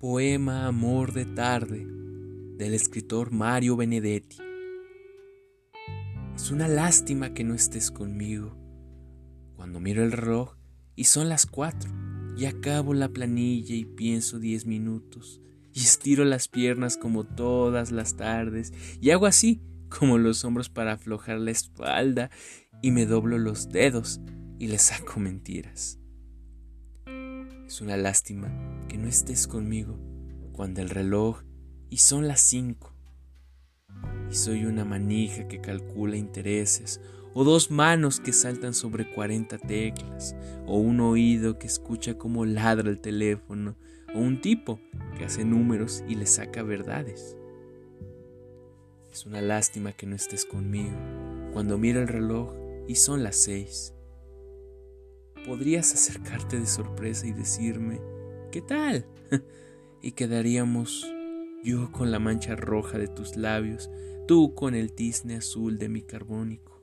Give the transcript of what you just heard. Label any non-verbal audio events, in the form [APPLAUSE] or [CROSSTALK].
poema Amor de tarde del escritor Mario Benedetti. Es una lástima que no estés conmigo. Cuando miro el reloj y son las cuatro y acabo la planilla y pienso diez minutos y estiro las piernas como todas las tardes y hago así como los hombros para aflojar la espalda y me doblo los dedos y le saco mentiras. Es una lástima que no estés conmigo cuando el reloj y son las cinco. Y soy una manija que calcula intereses, o dos manos que saltan sobre cuarenta teclas, o un oído que escucha cómo ladra el teléfono, o un tipo que hace números y le saca verdades. Es una lástima que no estés conmigo cuando miro el reloj y son las seis podrías acercarte de sorpresa y decirme, ¿qué tal? [LAUGHS] y quedaríamos yo con la mancha roja de tus labios, tú con el tizne azul de mi carbónico.